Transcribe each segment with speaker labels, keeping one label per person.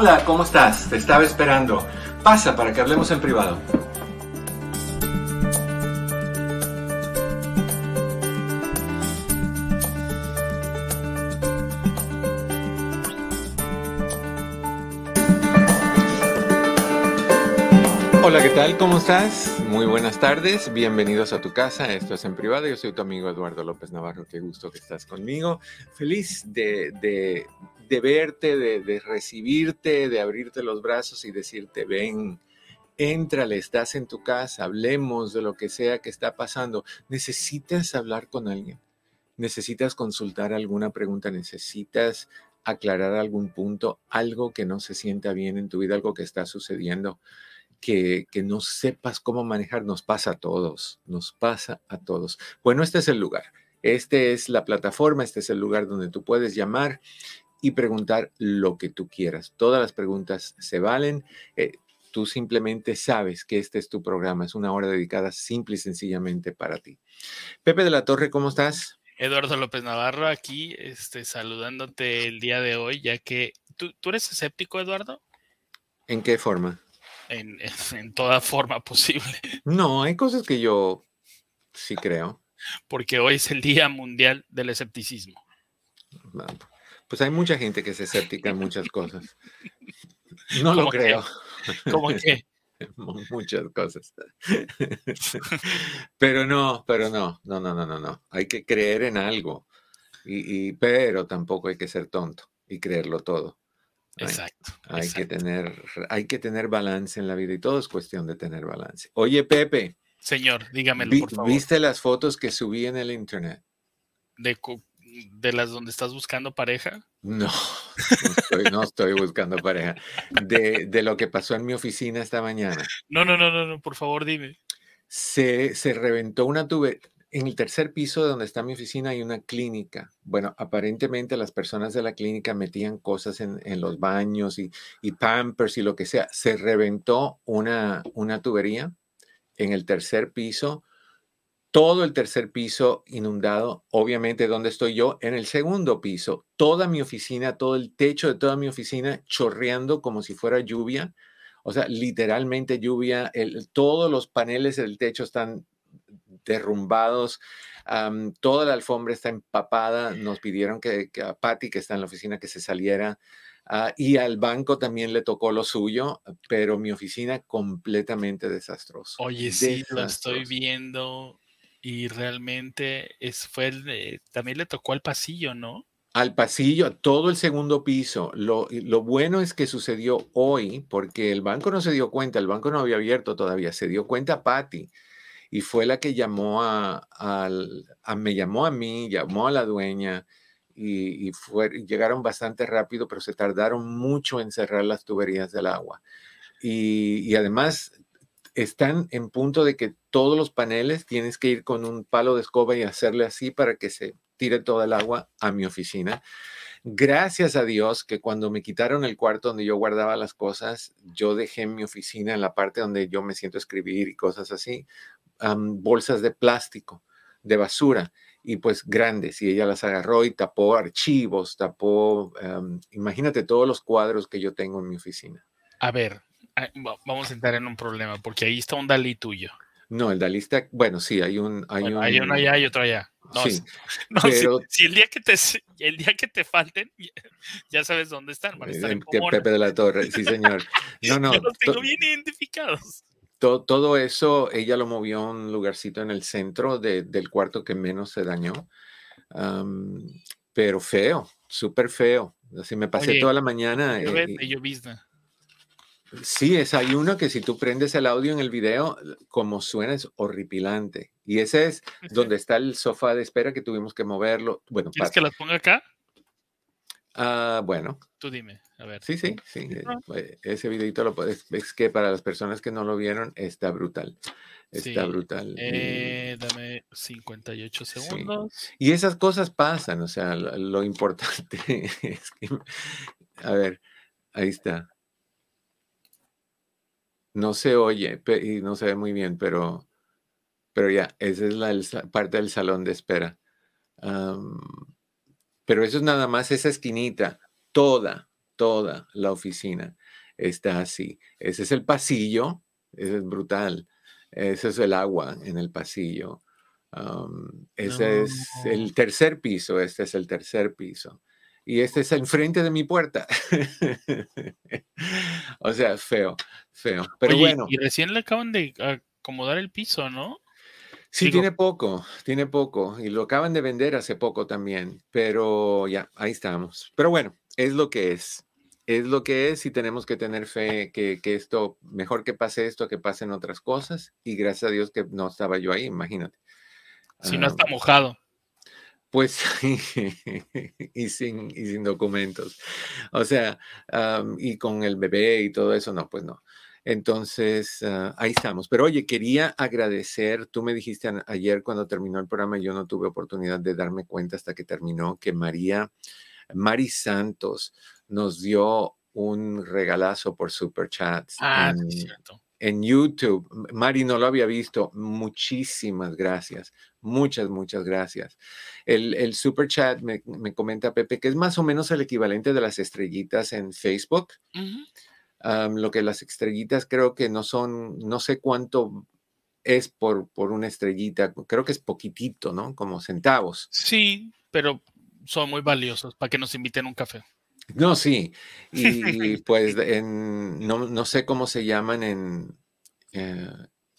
Speaker 1: Hola, ¿cómo estás? Te estaba esperando. Pasa para que hablemos en privado. Hola, ¿qué tal? ¿Cómo estás? Muy buenas tardes. Bienvenidos a tu casa. Esto es en privado. Yo soy tu amigo Eduardo López Navarro. Qué gusto que estás conmigo. Feliz de, de verte, de, de, recibirte, de abrirte los brazos y decirte, ven, éntrale, estás en tu casa, hablemos de lo que sea que está pasando. Necesitas hablar con alguien, necesitas consultar alguna pregunta, necesitas aclarar algún punto, algo que no se sienta bien en tu vida, algo que está sucediendo. Que, que, no sepas cómo manejar, nos pasa a todos, nos pasa a todos. Bueno, este es el lugar, este es la plataforma, este es el lugar donde tú puedes llamar y preguntar lo que tú quieras. Todas las preguntas se valen. Eh, tú simplemente sabes que este es tu programa, es una hora dedicada simple y sencillamente para ti. Pepe de la Torre, ¿cómo estás?
Speaker 2: Eduardo López Navarro, aquí este, saludándote el día de hoy, ya que tú, tú eres escéptico, Eduardo.
Speaker 1: ¿En qué forma?
Speaker 2: En, en, toda forma posible.
Speaker 1: No, hay cosas que yo sí creo.
Speaker 2: Porque hoy es el Día Mundial del Escepticismo.
Speaker 1: Pues hay mucha gente que es escéptica en muchas cosas. No lo creo.
Speaker 2: Que? ¿Cómo que?
Speaker 1: Muchas cosas. pero no, pero no, no, no, no, no, no. Hay que creer en algo. Y, y pero tampoco hay que ser tonto y creerlo todo.
Speaker 2: Exacto.
Speaker 1: Hay, hay
Speaker 2: exacto.
Speaker 1: que tener, hay que tener balance en la vida y todo es cuestión de tener balance. Oye, Pepe.
Speaker 2: Señor, dígamelo,
Speaker 1: vi,
Speaker 2: por favor.
Speaker 1: ¿Viste las fotos que subí en el internet?
Speaker 2: De, de las donde estás buscando pareja?
Speaker 1: No, no estoy, no estoy buscando pareja. De, de, lo que pasó en mi oficina esta mañana.
Speaker 2: No, no, no, no, no por favor, dime.
Speaker 1: Se, se reventó una tubería. En el tercer piso de donde está mi oficina hay una clínica. Bueno, aparentemente las personas de la clínica metían cosas en, en los baños y, y, pampers y lo que sea. Se reventó una, una tubería en el tercer piso todo el tercer piso inundado, obviamente donde estoy yo, en el segundo piso, toda mi oficina, todo el techo de toda mi oficina chorreando como si fuera lluvia, o sea, literalmente lluvia, el, todos los paneles del techo están derrumbados, um, toda la alfombra está empapada, nos pidieron que, que a Patty, que está en la oficina, que se saliera. Uh, y al banco también le tocó lo suyo, pero mi oficina completamente desastroso.
Speaker 2: Oye, sí, desastroso. lo estoy viendo y realmente es, fue también le tocó al pasillo, ¿no?
Speaker 1: Al pasillo, a todo el segundo piso. Lo, lo, bueno es que sucedió hoy, porque el banco no se dio cuenta, el banco no había abierto todavía, se dio cuenta Patty y fue la que llamó a, a, me llamó a mí, llamó a la dueña y, y fue, llegaron bastante rápido, pero se tardaron mucho en cerrar las tuberías del agua. Y además están en punto de que todos los paneles tienes que ir con un palo de escoba y hacerle así para que se tire toda el agua a mi oficina. Gracias a Dios que cuando me quitaron el cuarto donde yo guardaba las cosas, yo dejé mi oficina en la parte donde yo me siento escribir y cosas así, um, bolsas de plástico, de basura, y pues grandes, y ella las agarró y tapó archivos, tapó, um, imagínate todos los cuadros que yo tengo en mi oficina.
Speaker 2: A ver, vamos a entrar en un problema, porque ahí está un Dalí tuyo.
Speaker 1: No, el Dalí está, bueno, sí, hay un... Hay,
Speaker 2: bueno,
Speaker 1: un,
Speaker 2: hay uno allá y otro allá. No,
Speaker 1: sí,
Speaker 2: no
Speaker 1: pero,
Speaker 2: si, si, el día que te el día que te falten, ya sabes dónde están, van a estar en
Speaker 1: Pomona. Pepe de la Torre, sí señor. No, no.
Speaker 2: Yo los tengo bien identificados.
Speaker 1: To, todo eso, ella lo movió a un lugarcito en el centro de, del cuarto que menos se dañó. Um, pero feo, súper feo. Así me pasé
Speaker 2: Oye,
Speaker 1: toda la mañana. Eh,
Speaker 2: llovizna.
Speaker 1: Sí, es, hay uno que si tú prendes el audio en el video, como suena es horripilante. Y ese es donde está el sofá de espera que tuvimos que moverlo. Bueno,
Speaker 2: ¿Quieres que las ponga acá?
Speaker 1: Ah, bueno.
Speaker 2: Tú dime, a ver.
Speaker 1: Sí, sí, sí. Eh, ese videito lo puedes, es que para las personas que no lo vieron, está brutal. Está brutal.
Speaker 2: Eh, dame 58 segundos.
Speaker 1: Y esas cosas pasan, o sea, lo, importante es que, a ver, ahí está. No se oye y no se ve muy bien, pero, pero ya, esa es la, parte del salón de espera. pero eso es nada más esa esquinita, toda, toda la oficina está así. Ese es el pasillo, ese es brutal. Ese es el agua en el pasillo. ese es el tercer piso, este es el tercer piso. Y este es enfrente de mi puerta. o sea, feo, feo. Pero bueno.
Speaker 2: Y recién le acaban de acomodar el piso, ¿no?
Speaker 1: Sí, tiene poco, tiene poco. Y lo acaban de vender hace poco también. Pero ya, ahí estamos. Pero bueno, es lo que es es lo que es y tenemos que tener fe que, esto, mejor que pase esto, que pasen otras cosas. Y gracias a Dios que no estaba yo ahí, imagínate.
Speaker 2: Si no está mojado.
Speaker 1: Pues y, sin, y sin documentos. O sea, y con el bebé y todo eso, no, pues no. Entonces, ah, ahí estamos. Pero oye, quería agradecer, tú me dijiste ayer cuando terminó el programa, yo no tuve oportunidad de darme cuenta hasta que terminó, que María, Mari Santos, nos dio un regalazo por Super Chats
Speaker 2: ah,
Speaker 1: en, YouTube. Mari no lo había visto. Muchísimas gracias. Muchas, muchas gracias. El, Super Chat me, comenta Pepe que es más o menos el equivalente de las estrellitas en Facebook. lo que las estrellitas creo que no son, no sé cuánto es por, por una estrellita, creo que es poquitito, ¿no? Como centavos.
Speaker 2: Sí, pero son muy valiosos para que nos inviten un café.
Speaker 1: No, sí. Y pues en, no, sé cómo se llaman en eh,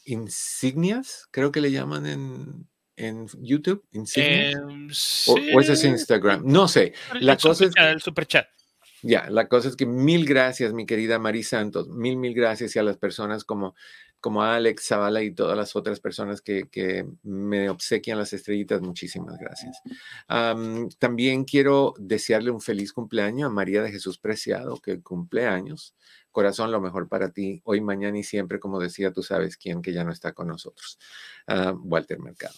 Speaker 1: insignias, creo que le llaman en, en YouTube. Insignias. Em, o, eso es Instagram. No sé. La cosa es.
Speaker 2: el super chat.
Speaker 1: Ya, la cosa es que mil gracias, mi querida Mari Santos, mil, mil gracias y a las personas como como Alex Zavala y todas las otras personas que, me obsequian las estrellitas, muchísimas gracias. también quiero desearle un feliz cumpleaños a María de Jesús Preciado, que cumpleaños. Corazón, lo mejor para ti, hoy, mañana y siempre, como decía, tú sabes quién que ya no está con nosotros, ah, Walter Mercado.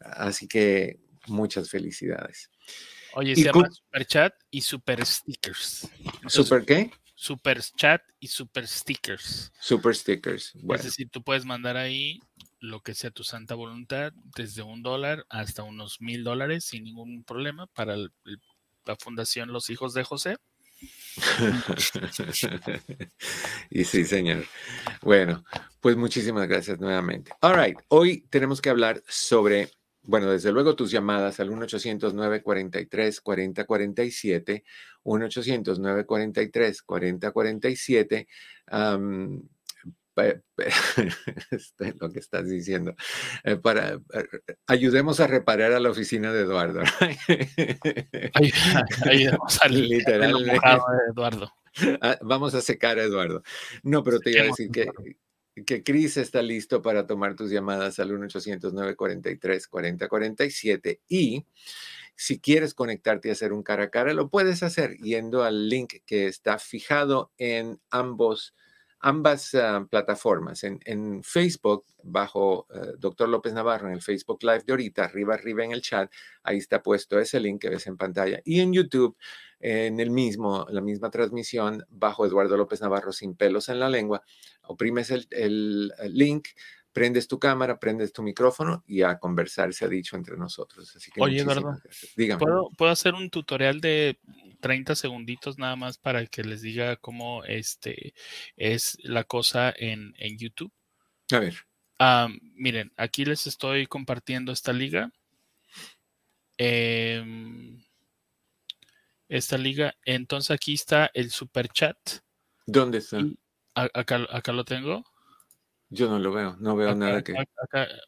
Speaker 1: Así que muchas felicidades.
Speaker 2: Oye, se llama Super Chat y Super Stickers.
Speaker 1: ¿Super qué?
Speaker 2: Super chat y super stickers.
Speaker 1: Super stickers.
Speaker 2: Es decir, tú puedes mandar ahí lo que sea tu santa voluntad, desde un dólar hasta unos mil dólares sin ningún problema para la Fundación Los Hijos de José.
Speaker 1: y sí, señor. Bueno, pues muchísimas gracias nuevamente. All right, hoy tenemos que hablar sobre bueno, desde luego tus llamadas al 1-800-943-4047, 1-800-943-4047. Este, lo que estás diciendo, eh, para, ayudemos a reparar a la oficina de Eduardo.
Speaker 2: ayudemos Literalmente. Eduardo.
Speaker 1: Ah, vamos a secar a Eduardo. No, pero te iba a decir que, que Cris está listo para tomar tus llamadas al 1-800-943-4047 y si quieres conectarte y hacer un cara a cara, lo puedes hacer yendo al link que está fijado en ambos ambas ah, plataformas. En, Facebook, bajo uh, Doctor López Navarro, en el Facebook Live de ahorita, arriba, arriba en el chat, ahí está puesto ese link que ves en pantalla. Y en YouTube, en el mismo, la misma transmisión, bajo Eduardo López Navarro, sin pelos en la lengua, oprimes el, el link, prendes tu cámara, prendes tu micrófono y a conversar se ha dicho entre nosotros. Así que
Speaker 2: Oye, ¿verdad? ¿Puedo, ¿Puedo, hacer un tutorial de 30 segunditos nada más para que les diga cómo este es la cosa en, YouTube?
Speaker 1: A ver.
Speaker 2: miren, aquí les estoy compartiendo esta liga. Em, esta liga. Entonces aquí está el super chat.
Speaker 1: ¿Dónde está?
Speaker 2: Acá, acá lo tengo.
Speaker 1: Yo no lo veo, no veo nada que.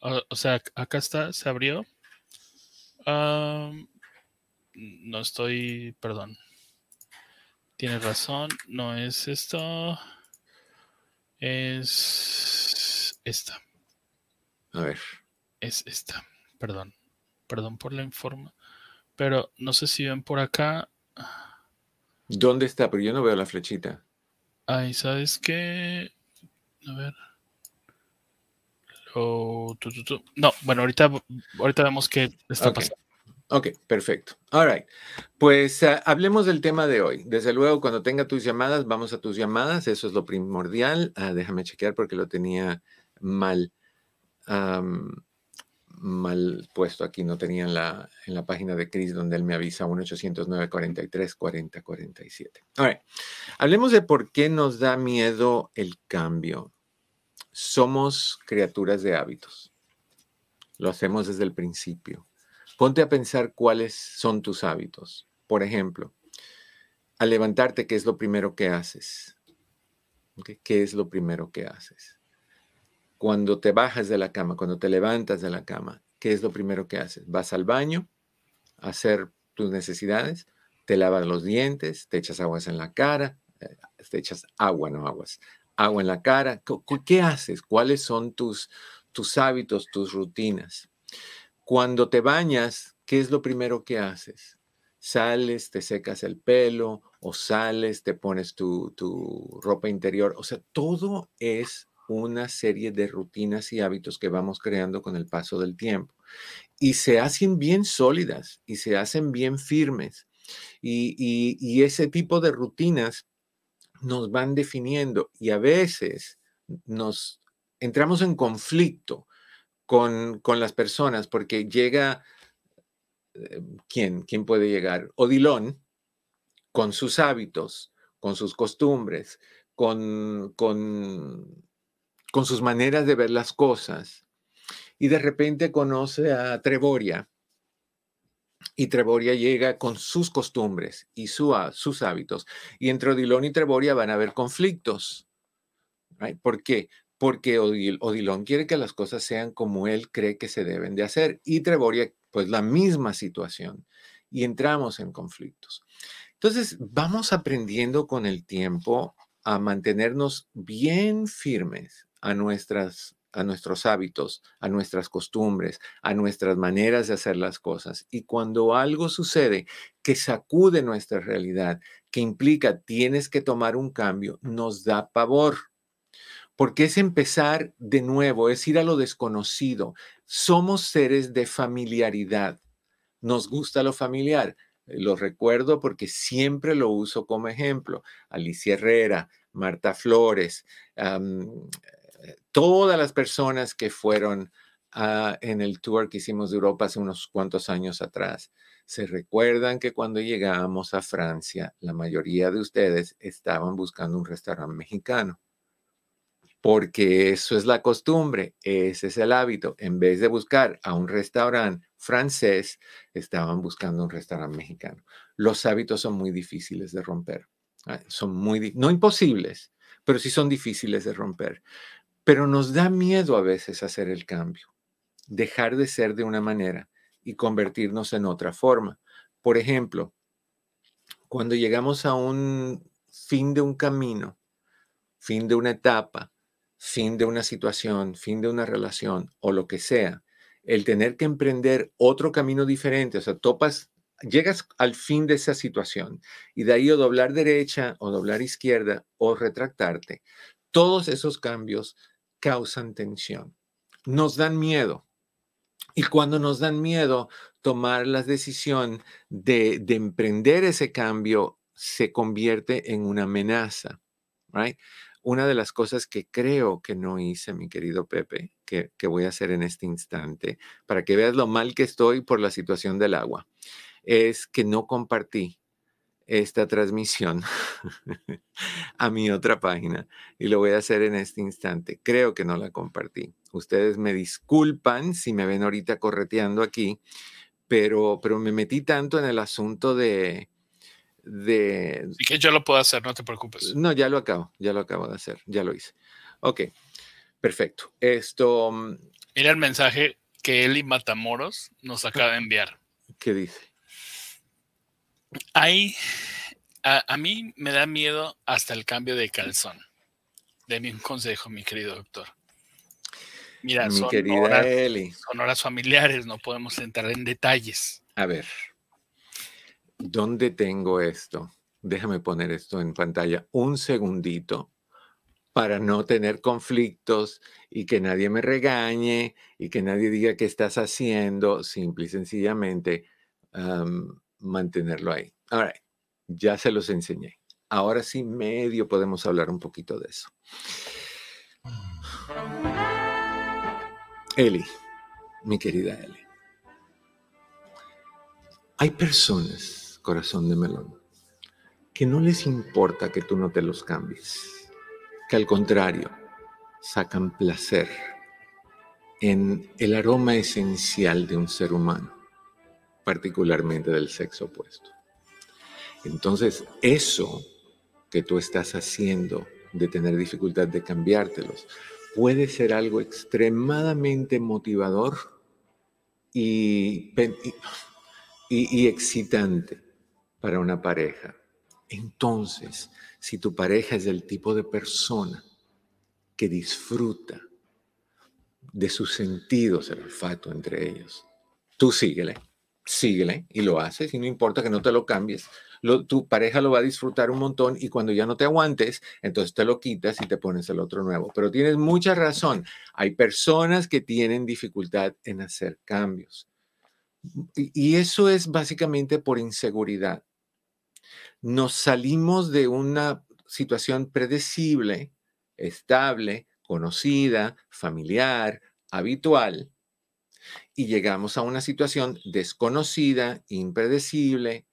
Speaker 2: o, sea, acá está, se abrió. no estoy, perdón. Tienes razón, no es esto. Es esta.
Speaker 1: A ver.
Speaker 2: Es esta, perdón. Perdón por la informa. Pero no sé si ven por acá.
Speaker 1: ¿Dónde está? Pero yo no veo la flechita.
Speaker 2: Ay, ¿sabes qué? A ver. No, bueno, ahorita, ahorita vemos qué está pasando.
Speaker 1: Ok, perfecto. All right. Pues ah, hablemos del tema de hoy. Desde luego, cuando tenga tus llamadas, vamos a tus llamadas. Eso es lo primordial. Ah, déjame chequear porque lo tenía mal, mal puesto aquí. No tenía en la, en la página de Chris donde él me avisa 1 809 43 40 47. All right. Hablemos de por qué nos da miedo el cambio. Somos criaturas de hábitos. Lo hacemos desde el principio Ponte a pensar cuáles son tus hábitos. Por ejemplo, al levantarte, ¿qué es lo primero que haces? ¿Qué es lo primero que haces? Cuando te bajas de la cama, cuando te levantas de la cama, ¿qué es lo primero que haces? ¿Vas al baño a hacer tus necesidades? ¿Te lavas los dientes? ¿Te echas aguas en la cara? Eh, ¿Te echas agua, no aguas? ¿Agua en la cara? ¿Qué haces? ¿Cuáles son tus, tus hábitos, tus rutinas? Cuando te bañas, ¿qué es lo primero que haces? Sales, te secas el pelo o sales, te pones tu, ropa interior. O sea, todo es una serie de rutinas y hábitos que vamos creando con el paso del tiempo. Y se hacen bien sólidas y se hacen bien firmes. Y, y, ese tipo de rutinas nos van definiendo y a veces nos entramos en conflicto con, las personas, porque llega, eh, ¿quién? ¿Quién puede llegar? Odilón, con sus hábitos, con sus costumbres, con, con, con sus maneras de ver las cosas. Y de repente conoce a Treboria. Y Treboria llega con sus costumbres y su, sus hábitos. Y entre Odilón y Treboria van a haber conflictos. ¿Por qué? porque Odilon quiere que las cosas sean como él cree que se deben de hacer y Treboria, pues la misma situación y entramos en conflictos. Entonces, vamos aprendiendo con el tiempo a mantenernos bien firmes a nuestras a nuestros hábitos, a nuestras costumbres, a nuestras maneras de hacer las cosas. Y cuando algo sucede que sacude nuestra realidad, que implica tienes que tomar un cambio, nos da pavor porque es empezar de nuevo, es ir a lo desconocido. Somos seres de familiaridad. Nos gusta lo familiar. Lo recuerdo porque siempre lo uso como ejemplo. Alicia Herrera, Marta Flores, todas las personas que fueron en el tour que hicimos de Europa hace unos cuantos años atrás. Se recuerdan que cuando llegamos a Francia, la mayoría de ustedes estaban buscando un restaurante mexicano porque eso es la costumbre, ese es el hábito. En vez de buscar a un restaurante francés, estaban buscando un restaurante mexicano. Los hábitos son muy difíciles de romper. Ah, son muy, no imposibles, pero sí son difíciles de romper. Pero nos da miedo a veces hacer el cambio, dejar de ser de una manera y convertirnos en otra forma. Por ejemplo, cuando llegamos a un fin de un camino, fin de una etapa, fin de una situación, fin de una relación o lo que sea, el tener que emprender otro camino diferente, o sea, topas, llegas al fin de esa situación y de ahí o doblar derecha o doblar izquierda o retractarte, todos esos cambios causan tensión, nos dan miedo. Y cuando nos dan miedo, tomar la decisión de, de emprender ese cambio se convierte en una amenaza, right? una de las cosas que creo que no hice, mi querido Pepe, que, voy a hacer en este instante, para que veas lo mal que estoy por la situación del agua, es que no compartí esta transmisión a mi otra página y lo voy a hacer en este instante. Creo que no la compartí. Ustedes me disculpan si me ven ahorita correteando aquí, pero, pero me metí tanto en el asunto de, de...
Speaker 2: Y que yo lo puedo hacer, no te preocupes.
Speaker 1: No, ya lo acabo, ya lo acabo de hacer, ya lo hice. Ok, perfecto. Esto... Mm,
Speaker 2: Mira el mensaje que Eli Matamoros nos acaba de enviar.
Speaker 1: ¿Qué dice?
Speaker 2: Hay, a, mí me da miedo hasta el cambio de calzón. Deme un consejo, mi querido doctor. Mira, mi son, querida horas, Eli. son horas familiares, no podemos entrar en detalles.
Speaker 1: A ver, ¿Dónde tengo esto? déjame poner esto en pantalla un segundito para no tener conflictos y que nadie me regañe y que nadie diga qué estás haciendo, simple y sencillamente mantenerlo ahí. Ahora, ya se los enseñé. Ahora sí, medio podemos hablar un poquito de eso. Eli, mi querida Eli. Hay personas, corazón de melón, que no les importa que tú no te los cambies, que al contrario, sacan placer en el aroma esencial de un ser humano, particularmente del sexo opuesto. Entonces, eso que tú estás haciendo de tener dificultad de cambiártelos puede ser algo extremadamente motivador y, y, excitante para una pareja. Entonces, si tu pareja es del tipo de persona que disfruta de sus sentidos, el olfato entre ellos, tú síguele, síguele y lo haces y no importa que no te lo cambies. tu pareja lo va a disfrutar un montón y cuando ya no te aguantes, entonces te lo quitas y te pones el otro nuevo. Pero tienes mucha razón. Hay personas que tienen dificultad en hacer cambios. Y eso es básicamente por inseguridad. Nos salimos de una situación predecible, estable, conocida, familiar, habitual, y llegamos a una situación desconocida, impredecible,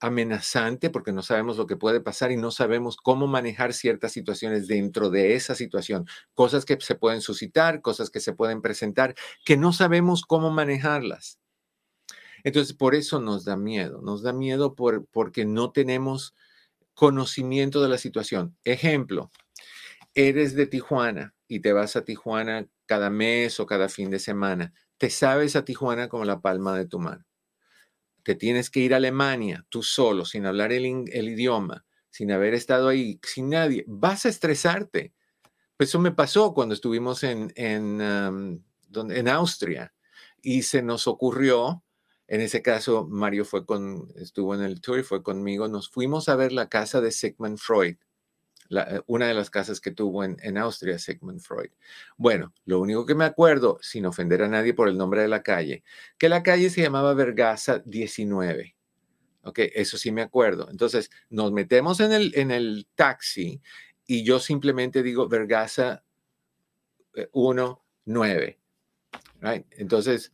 Speaker 1: amenazante, porque no sabemos lo que puede pasar y no sabemos cómo manejar ciertas situaciones dentro de esa situación, cosas que se pueden suscitar, cosas que se pueden presentar, que no sabemos cómo manejarlas. Entonces, por eso nos da miedo, nos da miedo por, porque no tenemos conocimiento de la situación. Ejemplo, eres de Tijuana y te vas a Tijuana cada mes o cada fin de semana. Te sabes a Tijuana como la palma de tu mano te tienes que ir a Alemania tú solo, sin hablar el, idioma, sin haber estado ahí, sin nadie, vas a estresarte. Pues eso me pasó cuando estuvimos en, en, en Austria y se nos ocurrió, en ese caso Mario fue con, estuvo en el tour y fue conmigo, nos fuimos a ver la casa de Sigmund Freud eh, una de las casas que tuvo en, Austria, Sigmund Freud. Bueno, lo único que me acuerdo, sin ofender a nadie por el nombre de la calle, que la calle se llamaba Vergasa 19. Ok, eso sí me acuerdo. Entonces, nos metemos en el, en el taxi y yo simplemente digo Vergasa 1, eh, 9. Right? Entonces,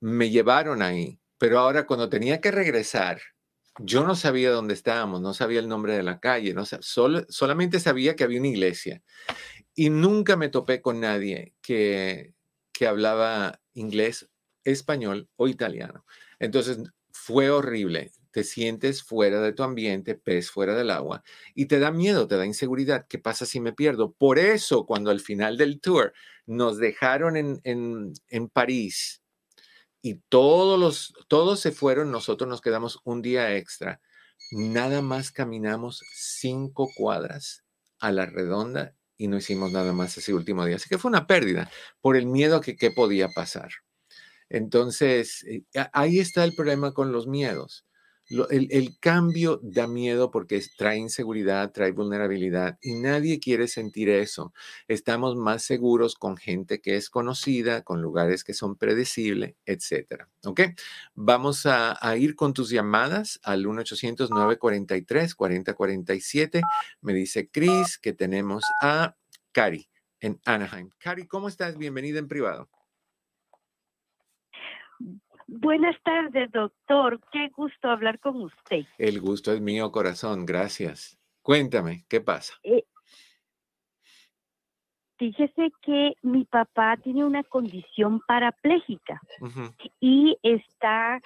Speaker 1: me llevaron ahí, pero ahora cuando tenía que regresar, yo no sabía dónde estábamos, no sabía el nombre de la calle, no solamente sabía que había una iglesia. Y nunca me topé con nadie que, que hablaba inglés, español o italiano. Entonces fue horrible. Te sientes fuera de tu ambiente, pez fuera del agua, y te da miedo, te da inseguridad. ¿Qué pasa si me pierdo? Por eso, cuando al final del tour nos dejaron en, en, en París, y todos los, todos se fueron, nosotros nos quedamos un día extra. Nada más caminamos cinco cuadras a la redonda y no hicimos nada más ese último día. Así que fue una pérdida por el miedo a que qué podía pasar. Entonces, eh, ahí está el problema con los miedos el, cambio da miedo porque trae inseguridad, trae vulnerabilidad y nadie quiere sentir eso. Estamos más seguros con gente que es conocida, con lugares que son predecibles, etc. ¿Ok? Vamos a, ir con tus llamadas al 1-800-943-4047. Me dice Chris que tenemos a Cari en Anaheim. Cari, ¿cómo estás? Bienvenida en privado.
Speaker 3: Buenas tardes, doctor. Qué gusto hablar con usted.
Speaker 1: El gusto es mío, corazón. Gracias. Cuéntame, ¿qué pasa?
Speaker 3: Eh, fíjese que mi papá tiene una condición parapléjica y está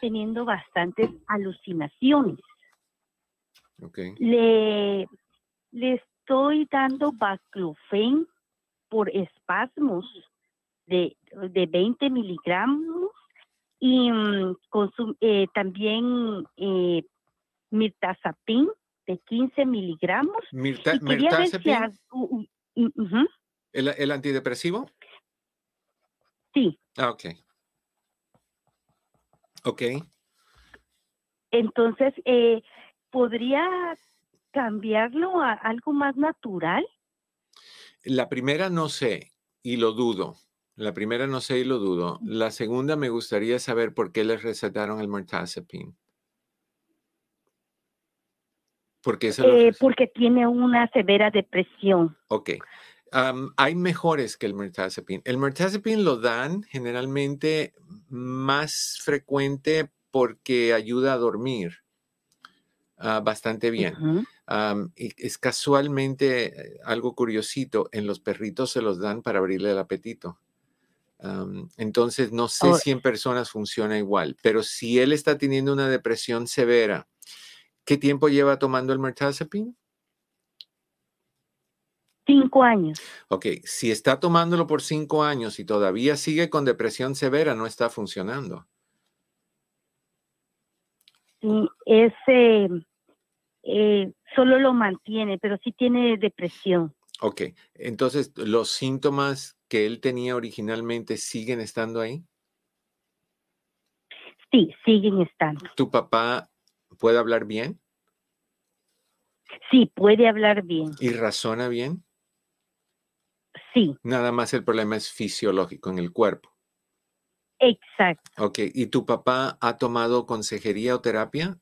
Speaker 3: teniendo bastantes alucinaciones.
Speaker 1: Okay.
Speaker 3: Le, le estoy dando baclofen por espasmos de, de 20 miligramos y mm, eh, también eh, mirtazapin de 15 miligramos.
Speaker 1: mirtazapin. ¿El, antidepresivo?
Speaker 3: Sí.
Speaker 1: Ah, ok. Ok.
Speaker 3: Entonces, eh, ¿podría cambiarlo a algo más natural?
Speaker 1: La primera no sé y lo dudo. La primera no sé y lo dudo. La segunda me gustaría saber por qué les recetaron el mirtazapine.
Speaker 3: Porque, eh, porque tiene una severa depresión.
Speaker 1: Ok. hay mejores que el mirtazapine. El mirtazapine lo dan generalmente más frecuente porque ayuda a dormir ah, bastante bien. es casualmente eh, algo curiosito, en los perritos se los dan para abrirle el apetito. Entonces, no sé si en personas funciona igual, pero si él está teniendo una depresión severa, ¿qué tiempo lleva tomando el mirtazapine?
Speaker 3: Cinco años.
Speaker 1: Ok, si está tomándolo por cinco años y todavía sigue con depresión severa, no está funcionando.
Speaker 3: Sí, ese eh, solo lo mantiene, pero sí tiene depresión.
Speaker 1: Ok, entonces, ¿los síntomas que él tenía originalmente siguen estando ahí?
Speaker 3: Sí, siguen estando.
Speaker 1: ¿Tu papá puede hablar bien?
Speaker 3: Sí, puede hablar bien.
Speaker 1: ¿Y razona bien?
Speaker 3: Sí.
Speaker 1: Nada más el problema es fisiológico en el cuerpo.
Speaker 3: Exacto.
Speaker 1: Ok, ¿y tu papá ha tomado consejería o terapia?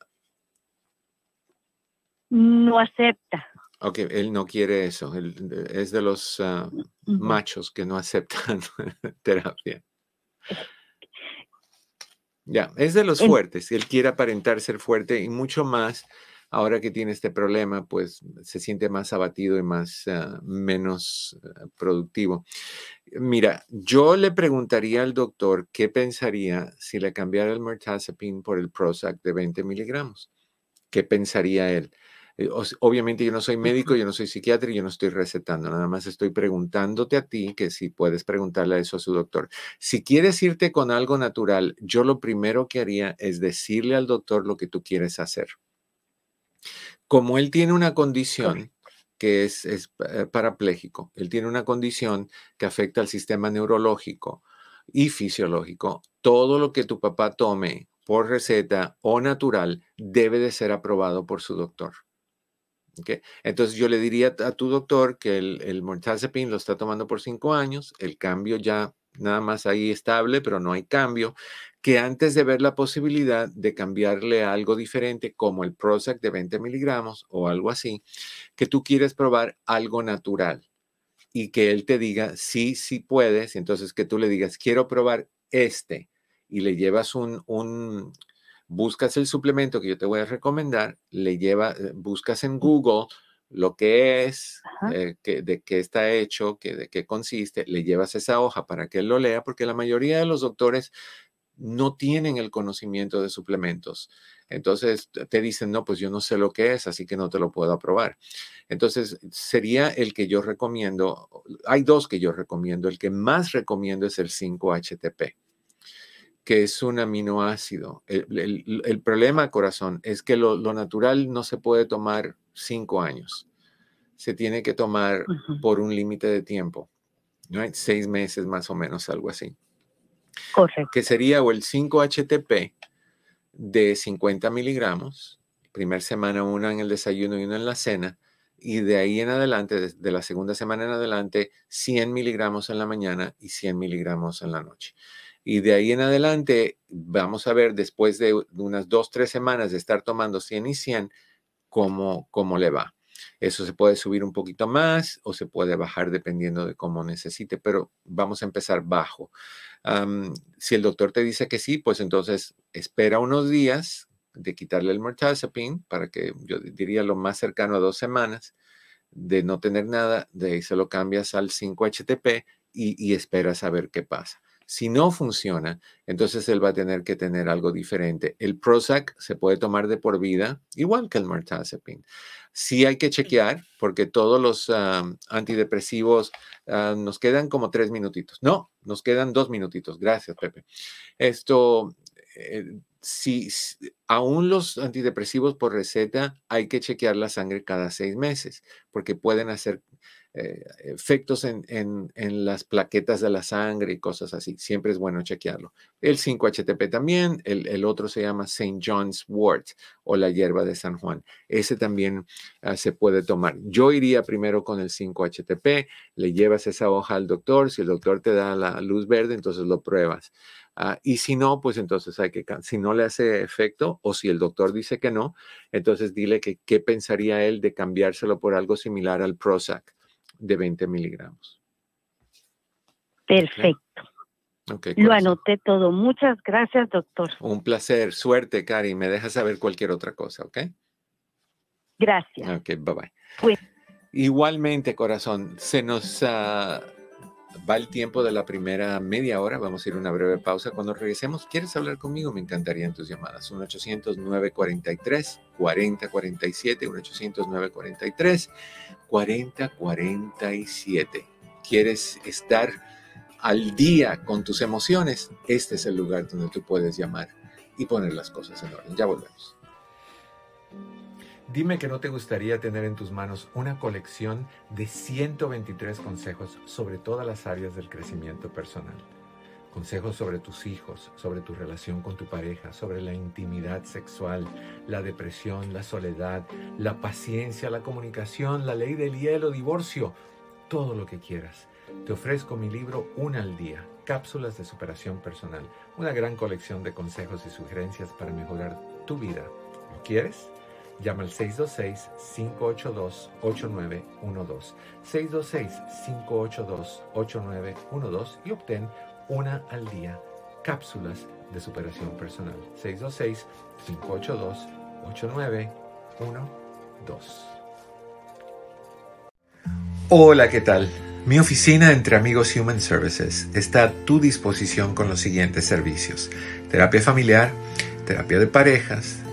Speaker 3: No acepta.
Speaker 1: Ok, él no quiere eso. es de los ah, machos que no aceptan terapia. Ya, es de los fuertes. Él quiere aparentar ser fuerte y mucho más ahora que tiene este problema, pues se siente más abatido y más ah, menos ah, productivo. Mira, yo le preguntaría al doctor qué pensaría si le cambiara el mirtazapine por el Prozac de 20 miligramos. ¿Qué pensaría él? Eh, obviamente yo no soy médico, yo no soy psiquiatra y yo no estoy recetando, nada más estoy preguntándote a ti que si puedes preguntarle eso a su doctor. Si quieres irte con algo natural, yo lo primero que haría es decirle al doctor lo que tú quieres hacer. Como él tiene una condición que es, es eh, parapléjico, él tiene una condición que afecta al sistema neurológico y fisiológico, todo lo que tu papá tome por receta o natural debe de ser aprobado por su doctor. Entonces yo le diría a tu doctor que el, el lo está tomando por cinco años, el cambio ya nada más ahí estable, pero no hay cambio, que antes de ver la posibilidad de cambiarle algo diferente como el Prozac de 20 miligramos o algo así, que tú quieres probar algo natural y que él te diga sí, sí puedes, entonces que tú le digas quiero probar este y le llevas un, un buscas el suplemento que yo te voy a recomendar, le lleva, eh, buscas en Google lo que es, eh, de qué está hecho, que, de qué consiste, le llevas esa hoja para que él lo lea, porque la mayoría de los doctores no tienen el conocimiento de suplementos. Entonces te dicen, no, pues yo no sé lo que es, así que no te lo puedo aprobar. Entonces sería el que yo recomiendo, hay dos que yo recomiendo, el que más recomiendo es el 5-HTP que es un aminoácido. El, problema, corazón, es que lo, natural no se puede tomar cinco años. Se tiene que tomar por un límite de tiempo. ¿no? Seis meses más o menos, algo así.
Speaker 3: Correcto.
Speaker 1: Que sería o el 5-HTP de 50 miligramos, primer semana una en el desayuno y una en la cena, y de ahí en adelante, de la segunda semana en adelante, 100 miligramos en la mañana y 100 miligramos en la noche. Y de ahí en adelante, vamos a ver después de unas dos, tres semanas de estar tomando 100 y 100, cómo, cómo le va. Eso se puede subir un poquito más o se puede bajar dependiendo de cómo necesite, pero vamos a empezar bajo. si el doctor te dice que sí, pues entonces espera unos días de quitarle el mirtazapine para que yo diría lo más cercano a dos semanas de no tener nada, de ahí se lo cambias al 5-HTP y, y esperas a ver qué pasa. Si no funciona, entonces él va a tener que tener algo diferente. El Prozac se puede tomar de por vida, igual que el mirtazapine. Sí hay que chequear, porque todos los antidepresivos ah, nos quedan como tres minutitos. No, nos quedan dos minutitos. Gracias, Pepe. Esto, eh, si, aún los antidepresivos por receta, hay que chequear la sangre cada seis meses, porque pueden hacer eh, efectos en, en, las plaquetas de la sangre y cosas así. Siempre es bueno chequearlo. El 5-HTP también, el, el, otro se llama St. John's Wort o la hierba de San Juan. Ese también ah, se puede tomar. Yo iría primero con el 5-HTP, le llevas esa hoja al doctor, si el doctor te da la luz verde, entonces lo pruebas. Ah, y si no, pues entonces hay que, si no le hace efecto o si el doctor dice que no, entonces dile que qué pensaría él de cambiárselo por algo similar al Prozac de 20 miligramos.
Speaker 3: Perfecto. Lo anoté todo. Muchas gracias, doctor.
Speaker 1: Un placer. Suerte, Cari. Me dejas saber cualquier otra cosa, ¿ok?
Speaker 3: Gracias.
Speaker 1: Ok, bye bye. Pues Igualmente, corazón, se nos ah, va el tiempo de la primera media hora. Vamos a ir a una breve pausa. Cuando regresemos, ¿quieres hablar conmigo? Me encantaría en tus llamadas. 1-800-943-4047. 1-800-943-4047. ¿Quieres estar al día con tus emociones? Este es el lugar donde tú puedes llamar y poner las cosas en orden. Ya volvemos. Dime que no te gustaría tener en tus manos una colección de 123 consejos sobre todas las áreas del crecimiento personal. Consejos sobre tus hijos, sobre tu relación con tu pareja, sobre la intimidad sexual, la depresión, la soledad, la paciencia, la comunicación, la ley del hielo, divorcio, todo lo que quieras. Te ofrezco mi libro Una al día, cápsulas de superación personal, una gran colección de consejos y sugerencias para mejorar tu vida. ¿Lo quieres? Llama al 626-582-8912. 626-582-8912 y obtén una al día cápsulas de superación personal. 626-582-8912. Hola, ¿qué tal? Mi oficina entre amigos Human Services está a tu disposición con los siguientes servicios. Terapia familiar, terapia de parejas,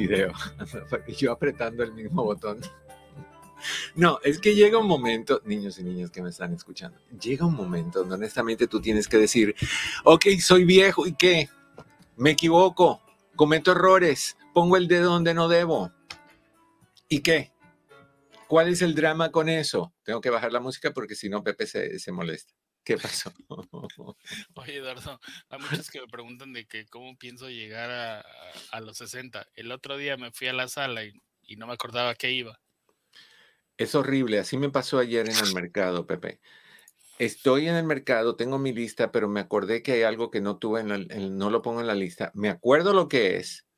Speaker 1: Video, yo apretando el mismo botón. No, es que llega un momento, niños y niñas que me están escuchando, llega un momento donde honestamente tú tienes que decir, ok, soy viejo y qué, me equivoco, cometo errores, pongo el dedo donde no debo. ¿Y qué? ¿Cuál es el drama con eso? Tengo que bajar la música porque si no Pepe se, se molesta. ¿Qué pasó?
Speaker 2: Oye, Eduardo, hay muchos que me preguntan de que cómo pienso llegar a, los 60. El otro día me fui a la sala y, no me acordaba qué iba.
Speaker 1: Es horrible, así me pasó ayer en el mercado, Pepe. Estoy en el mercado, tengo mi lista, pero me acordé que hay algo que no tuve, en no lo pongo en la lista. Me acuerdo lo que es.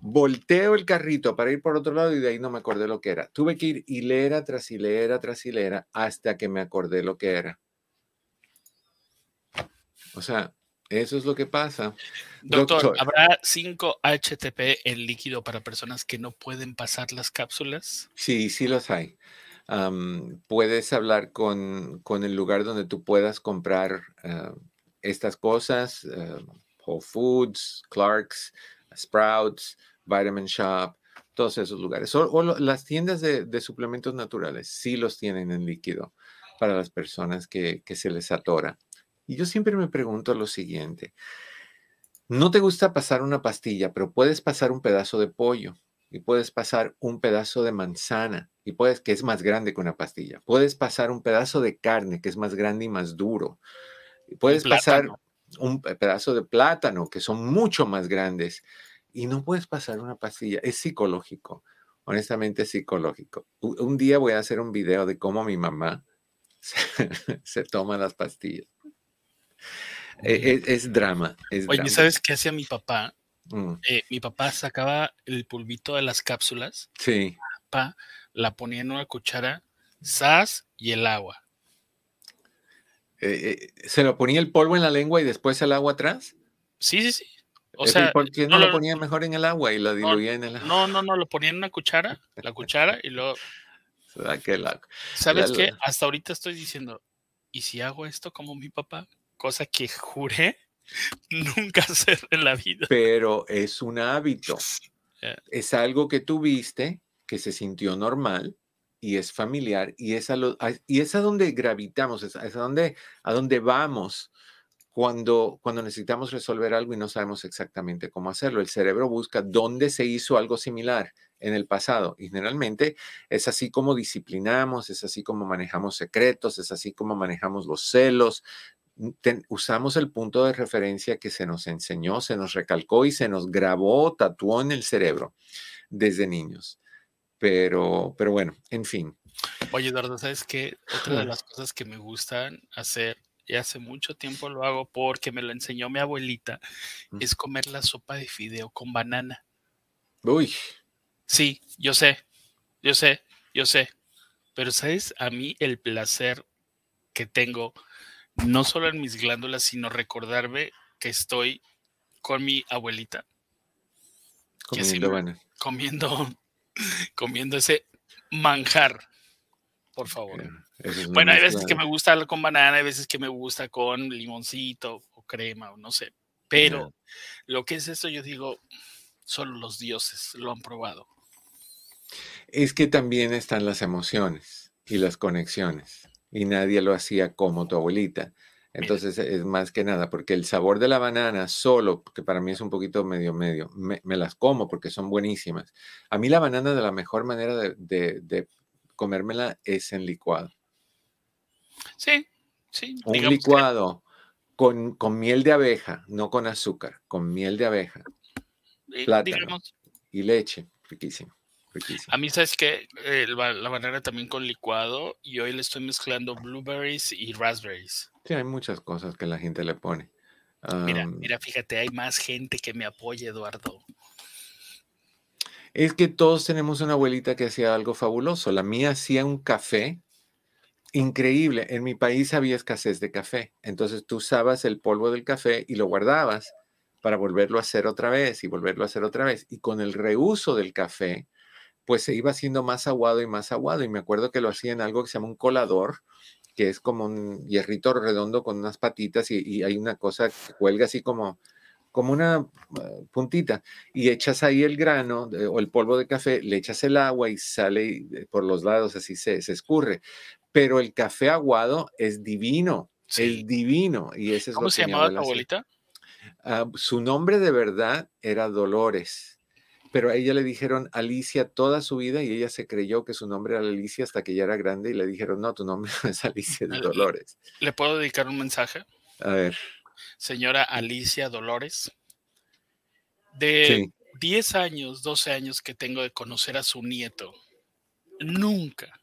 Speaker 1: Volteo el carrito para ir por otro lado y de ahí no me acordé lo que era. Tuve que ir hilera tras hilera tras hilera hasta que me acordé lo que era. O sea, eso es lo que pasa.
Speaker 2: Doctor, ¿habrá 5 HTP en líquido para personas que no pueden pasar las cápsulas?
Speaker 1: Sí, sí los hay. puedes hablar con, el lugar donde tú puedas comprar ah, estas cosas, ah, Whole Foods, Clark's, Sprouts, Vitamin Shop, todos esos lugares. O, las tiendas de, suplementos naturales sí los tienen en líquido para las personas que, que se les atora. Y yo siempre me pregunto lo siguiente, no te gusta pasar una pastilla, pero puedes pasar un pedazo de pollo y puedes pasar un pedazo de manzana y puedes que es más grande que una pastilla. Puedes pasar un pedazo de carne que es más grande y más duro. Puedes pasar un pedazo de plátano que son mucho más grandes y no puedes pasar una pastilla. Es psicológico, honestamente es psicológico. Un día voy a hacer un video de cómo mi mamá se, toma las pastillas. E, e, es, drama.
Speaker 2: Oye, ¿sabes qué hacía mi papá? Mm. Eh, mi papá sacaba el pulvito de las cápsulas.
Speaker 1: Sí.
Speaker 2: Pa, la ponía en una cuchara, sas y el agua.
Speaker 1: Eh, eh, ¿Se lo ponía el polvo en la lengua y después el agua atrás?
Speaker 2: Sí, sí, sí. O sea,
Speaker 1: ¿por qué no, lo ponía mejor en el agua y lo diluía en el agua?
Speaker 2: No, no, no, lo ponía en una cuchara, la cuchara y luego.
Speaker 1: Qué
Speaker 2: ¿Sabes qué? Hasta ahorita estoy diciendo, ¿y si hago esto como mi papá? Cosa que juré nunca hacer en la vida.
Speaker 1: Pero es un hábito. Es algo que tuviste, que se sintió normal y es familiar y es a, y es a donde gravitamos, es, a, donde, a donde vamos cuando, cuando necesitamos resolver algo y no sabemos exactamente cómo hacerlo. El cerebro busca dónde se hizo algo similar en el pasado y generalmente es así como disciplinamos, es así como manejamos secretos, es así como manejamos los celos. Usamos el punto de referencia que se nos enseñó, se nos recalcó y se nos grabó, tatuó en el cerebro desde niños. Pero, pero bueno, en fin.
Speaker 2: Oye, Eduardo, ¿sabes qué? Otra de las cosas que me gustan hacer y hace mucho tiempo lo hago porque me lo enseñó mi abuelita, mm. es comer la sopa de fideo con banana.
Speaker 1: Uy.
Speaker 2: Sí, yo sé, yo sé, yo sé. Pero sabes, a mí el placer que tengo, no solo en mis glándulas, sino recordarme que estoy con mi abuelita.
Speaker 1: Comiendo,
Speaker 2: comiendo, comiendo ese manjar, por favor bueno, hay veces que me gusta con banana, hay veces que me gusta con limoncito o crema o no sé. Pero lo que es esto, yo digo, solo los dioses lo han probado.
Speaker 1: Es que también están las emociones y las conexiones. Y nadie lo hacía como tu abuelita. Entonces es más que nada, porque el sabor de la banana solo, que para mí es un poquito medio medio, me, las como porque son buenísimas. A mí la banana de la mejor manera de, de comérmela es en licuado.
Speaker 2: Sí, sí.
Speaker 1: Un licuado con, miel de abeja, no con azúcar, con miel de abeja, eh, plátano y leche, riquísimo.
Speaker 2: A mí, sabes que eh, la banana también con licuado y hoy le estoy mezclando blueberries y raspberries.
Speaker 1: Sí, hay muchas cosas que la gente le pone.
Speaker 2: mira, mira, fíjate, hay más gente que me apoya, Eduardo.
Speaker 1: Es que todos tenemos una abuelita que hacía algo fabuloso. La mía hacía un café increíble. En mi país había escasez de café. Entonces tú usabas el polvo del café y lo guardabas para volverlo a hacer otra vez y volverlo a hacer otra vez. Y con el reuso del café, pues se iba haciendo más aguado y más aguado. Y me acuerdo que lo hacía en algo que se llama un colador, que es como un hierrito redondo con unas patitas y, hay una cosa que cuelga así como, como una eh, puntita y echas ahí el grano o el polvo de café, le echas el agua y sale eh, por los lados, así se, se escurre pero el café aguado es divino, es divino. Y ese es
Speaker 2: ¿Cómo se llamaba tu abuelita?
Speaker 1: Ah, su nombre de verdad era Dolores, pero a ella le dijeron Alicia toda su vida y ella se creyó que su nombre era Alicia hasta que ya era grande y le dijeron, no, tu nombre no es Alicia, es Dolores.
Speaker 2: ¿Le puedo dedicar un mensaje?
Speaker 1: A ver.
Speaker 2: Señora Alicia Dolores, de 10 años, 12 años que tengo de conocer a su nieto, nunca,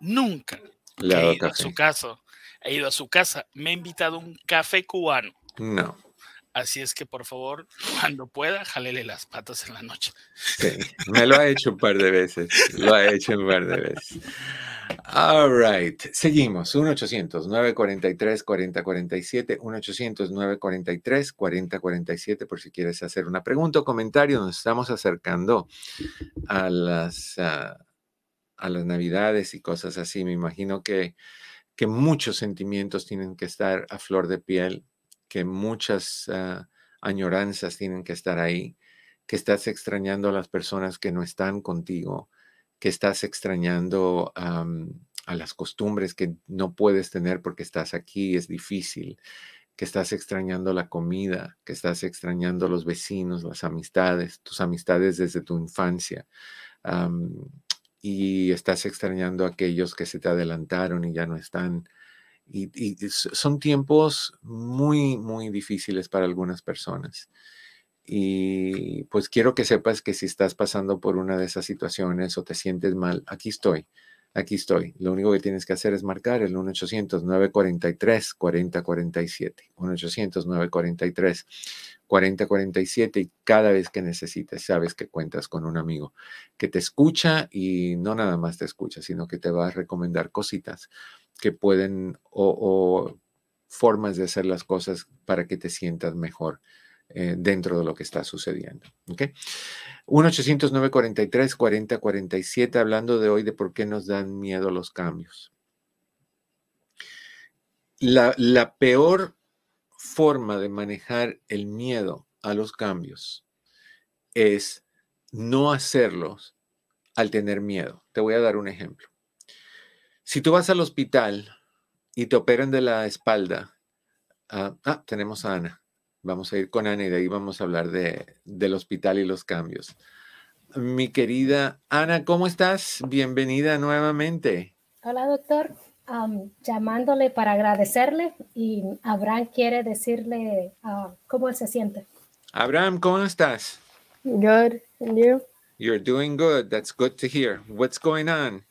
Speaker 2: nunca
Speaker 1: le he
Speaker 2: ido a su casa, he ido a su casa, me ha invitado un café cubano.
Speaker 1: No.
Speaker 2: Así es que por favor, cuando pueda, jalele las patas en la noche.
Speaker 1: Sí, me lo ha hecho un par de veces. Lo ha hecho un par de veces. All right. Seguimos. 1-800-943-4047. 1-800-943-4047. Por si quieres hacer una pregunta o comentario, nos estamos acercando a las. A las navidades y cosas así. Me imagino que, que muchos sentimientos tienen que estar a flor de piel, que muchas ah, añoranzas tienen que estar ahí, que estás extrañando a las personas que no están contigo, que estás extrañando a las costumbres que no puedes tener porque estás aquí, es difícil, que estás extrañando la comida, que estás extrañando los vecinos, las amistades, tus amistades desde tu infancia y estás extrañando a aquellos que se te adelantaron y ya no están. Y, son tiempos muy, muy difíciles para algunas personas. Y pues quiero que sepas que si estás pasando por una de esas situaciones o te sientes mal, aquí estoy. Aquí estoy. Lo único que tienes que hacer es marcar el 1-800-943-4047. 1-800-943-4047 y cada vez que necesites, sabes que cuentas con un amigo que te escucha y no nada más te escucha, sino que te va a recomendar cositas que pueden o, formas de hacer las cosas para que te sientas mejor eh, dentro de lo que está sucediendo. ¿ok? 1-800-943-4047, hablando de hoy de por qué nos dan miedo los cambios. La, la peor forma de manejar el miedo a los cambios es no hacerlos al tener miedo. Te voy a dar un ejemplo. Si tú vas al hospital y te operan de la espalda, ah, ah tenemos a Ana. Vamos a ir con Ana y de ahí vamos a hablar de, del hospital y los cambios. Mi querida Ana, ¿cómo estás? Bienvenida nuevamente.
Speaker 4: Hola, doctor. llamándole para agradecerle y Abraham quiere decirle uh, cómo se siente.
Speaker 1: Abraham, ¿cómo estás?
Speaker 5: Good. And you?
Speaker 1: You're doing good. That's good to hear. What's going on?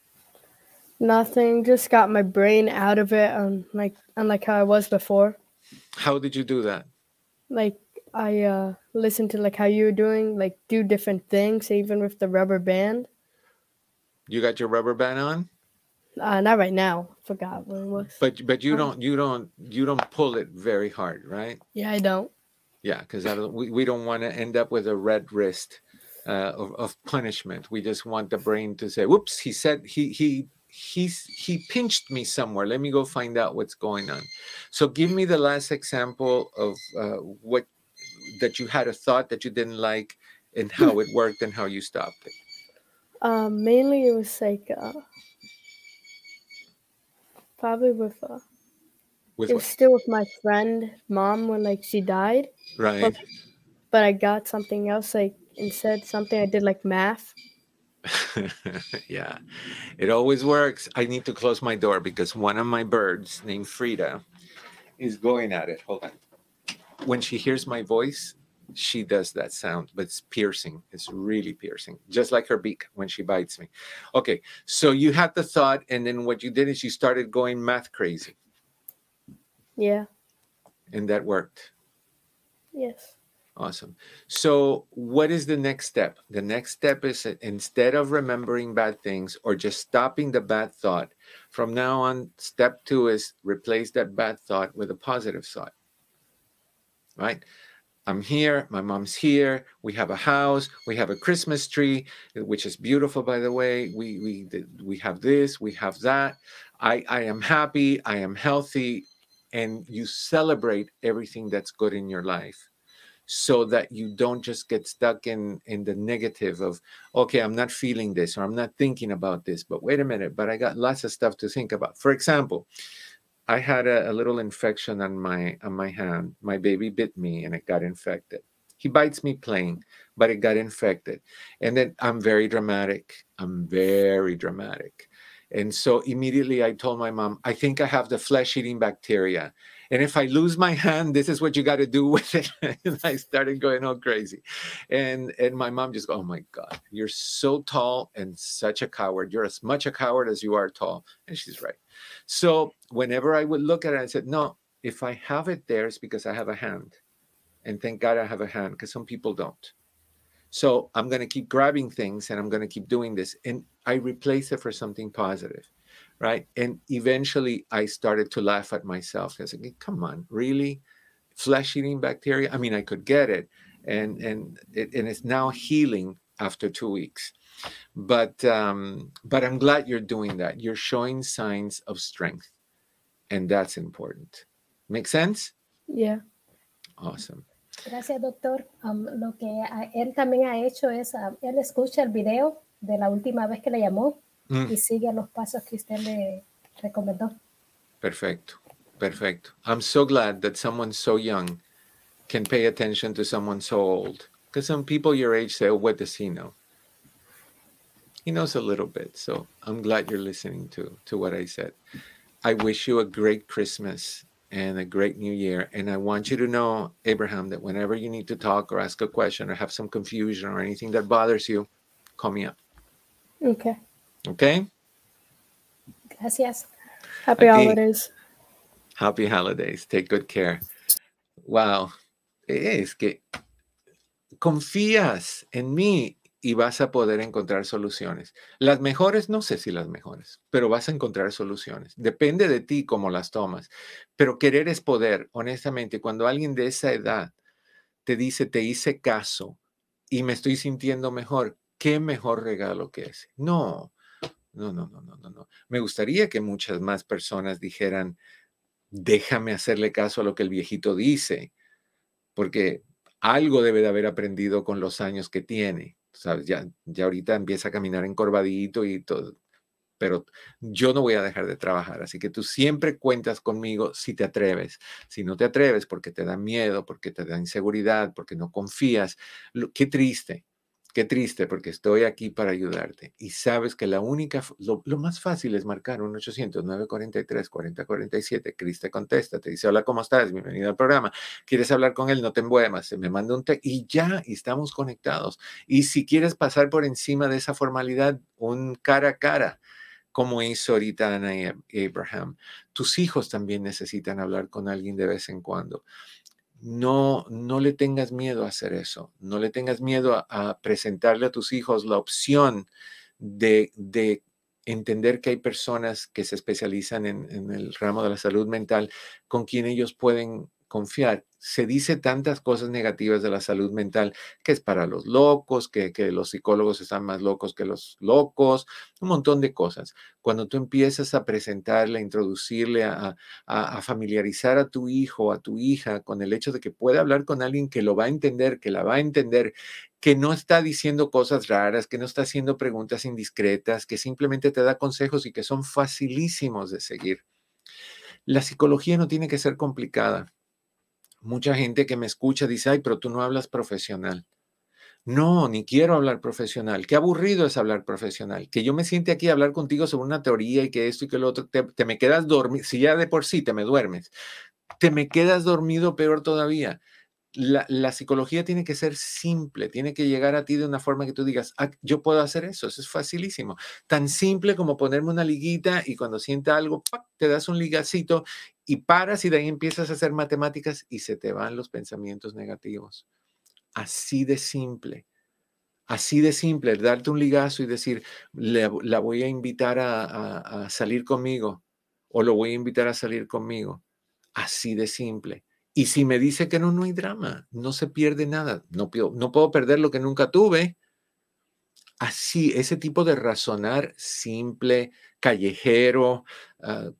Speaker 5: Nothing. Just got my brain out of it, and like unlike how I was before.
Speaker 1: How did you do that?
Speaker 5: like I uh listened to like how you were doing, like do different things, even with the rubber band.
Speaker 1: You got your rubber band on?
Speaker 5: Uh, not right now. Forgot what it was.
Speaker 1: But but you um, don't you don't you don't pull it very hard, right?
Speaker 5: Yeah, I don't.
Speaker 1: Yeah, because we, we don't want to end up with a red wrist uh, of, of punishment. We just want the brain to say, "Whoops!" He said he he he's he pinched me somewhere. Let me go find out what's going on. So give me the last example of uh, what that you had a thought that you didn't like and how it worked and how you stopped it.
Speaker 5: Um mainly it was like uh probably with uh with it was still with my friend mom when like she died.
Speaker 1: Right.
Speaker 5: But, but i got something else like instead something i did like math
Speaker 1: yeah, it always works. I need to close my door because one of my birds named Frida is going at it. Hold on. When she hears my voice, she does that sound, but it's piercing. It's really piercing, just like her beak when she bites me. Okay, so you had the thought, and then what you did is you started going math crazy.
Speaker 5: Yeah.
Speaker 1: And that worked.
Speaker 5: Yes.
Speaker 1: Awesome. So, what is the next step? The next step is uh, instead of remembering bad things or just stopping the bad thought, from now on, step two is replace that bad thought with a positive thought. Right? I'm here, my mom's here, we have a house, we have a Christmas tree, which is beautiful by the way. We we we have this, we have that. I I am happy, I am healthy, and you celebrate everything that's good in your life so that you don't just get stuck in in the negative of okay i'm not feeling this or i'm not thinking about this but wait a minute but i got lots of stuff to think about. For example i had a, a little infection on my on my hand. My baby bit me and it got infected. He bites me playing but it got infected. And then i'm very dramatic. I'm very dramatic. And so immediately i told my mom i think i have the flesh eating bacteria and if I lose my hand, this is what you got to do with it. and I started going all crazy. And and my mom just go, Oh my God, you're so tall and such a coward. You're as much a coward as you are tall. And she's right. So whenever I would look at it, I said, No, if I have it there, it's because I have a hand. And thank God I have a hand, because some people don't. So I'm going to keep grabbing things and I'm going to keep doing this. And I replace it for something positive right? And eventually I started to laugh at myself. I was like, come on, really? Flesh eating bacteria? I mean, I could get it. And and it, and it's now healing after two weeks. But um, but I'm glad you're doing that. You're showing signs of strength. And that's important. Make sense?
Speaker 5: Yeah.
Speaker 1: Awesome.
Speaker 4: Gracias, doctor. Um, lo que él también ha hecho es, um, él escucha el video de la última vez que le llamó mm. y sigue los pasos que usted le recomendó.
Speaker 1: Perfecto, perfecto. I'm so glad that someone so young can pay attention to someone so old. Because some people your age say, oh, what does he know? He knows a little bit. So I'm glad you're listening to, to what I said. I wish you a great Christmas and a great new year. And I want you to know, Abraham, that whenever you need to talk or ask a question or have some confusion or anything that bothers you, call me up.
Speaker 5: Okay.
Speaker 1: Okay?
Speaker 4: Gracias.
Speaker 5: Happy holidays.
Speaker 1: Happy holidays. Take good care. Wow. Es que confías en mí y vas a poder encontrar soluciones. Las mejores, no sé si las mejores, pero vas a encontrar soluciones. Depende de ti cómo las tomas. Pero querer es poder, honestamente. Cuando alguien de esa edad te dice, te hice caso y me estoy sintiendo mejor, ¿qué mejor regalo que ese? No, no, no, no, no, no, no. Me gustaría que muchas más personas dijeran, déjame hacerle caso a lo que el viejito dice, porque algo debe de haber aprendido con los años que tiene. ¿Sabes? Ya, ya ahorita empieza a caminar encorvadito y todo, pero yo no voy a dejar de trabajar. Así que tú siempre cuentas conmigo si te atreves. Si no te atreves porque te da miedo, porque te da inseguridad, porque no confías, qué triste. Qué triste, porque estoy aquí para ayudarte. Y sabes que la única, lo, más fácil es marcar un 800-943-4047. Cris te contesta, te dice, hola, ¿cómo estás? Bienvenido al programa. ¿Quieres hablar con él? No te envuelvas. Se me manda un texto y ya estamos conectados. Y si quieres pasar por encima de esa formalidad, un cara a cara, como hizo ahorita Ana y Abraham, tus hijos también necesitan hablar con alguien de vez en cuando no, no le tengas miedo a hacer eso, no le tengas miedo a, presentarle a tus hijos la opción de, de, entender que hay personas que se especializan en, en el ramo de la salud mental con quien ellos pueden confiar. Se dice tantas cosas negativas de la salud mental, que es para los locos, que, los psicólogos están más locos que los locos, un montón de cosas. Cuando tú empiezas a presentarle, a introducirle, a, a, familiarizar a tu hijo, a tu hija, con el hecho de que puede hablar con alguien que lo va a entender, que la va a entender, que no está diciendo cosas raras, que no está haciendo preguntas indiscretas, que simplemente te da consejos y que son facilísimos de seguir. La psicología no tiene que ser complicada mucha gente que me escucha dice, ay, pero tú no hablas profesional. No, ni quiero hablar profesional. Qué aburrido es hablar profesional. Que yo me siente aquí a hablar contigo sobre una teoría y que esto y que lo otro, te, me quedas dormido. Si ya de por sí te me duermes, te me quedas dormido peor todavía la, psicología tiene que ser simple, tiene que llegar a ti de una forma que tú digas, ah, yo puedo hacer eso, eso es facilísimo. Tan simple como ponerme una liguita y cuando sienta algo, te das un ligacito y paras y de ahí empiezas a hacer matemáticas y se te van los pensamientos negativos. Así de simple. Así de simple, darte un ligazo y decir, la voy a invitar a salir conmigo o lo voy a invitar a salir conmigo. Así de simple y si me dice que no, no hay drama, no se pierde nada, no, no puedo perder lo que nunca tuve. Así, ese tipo de razonar simple, callejero, ah,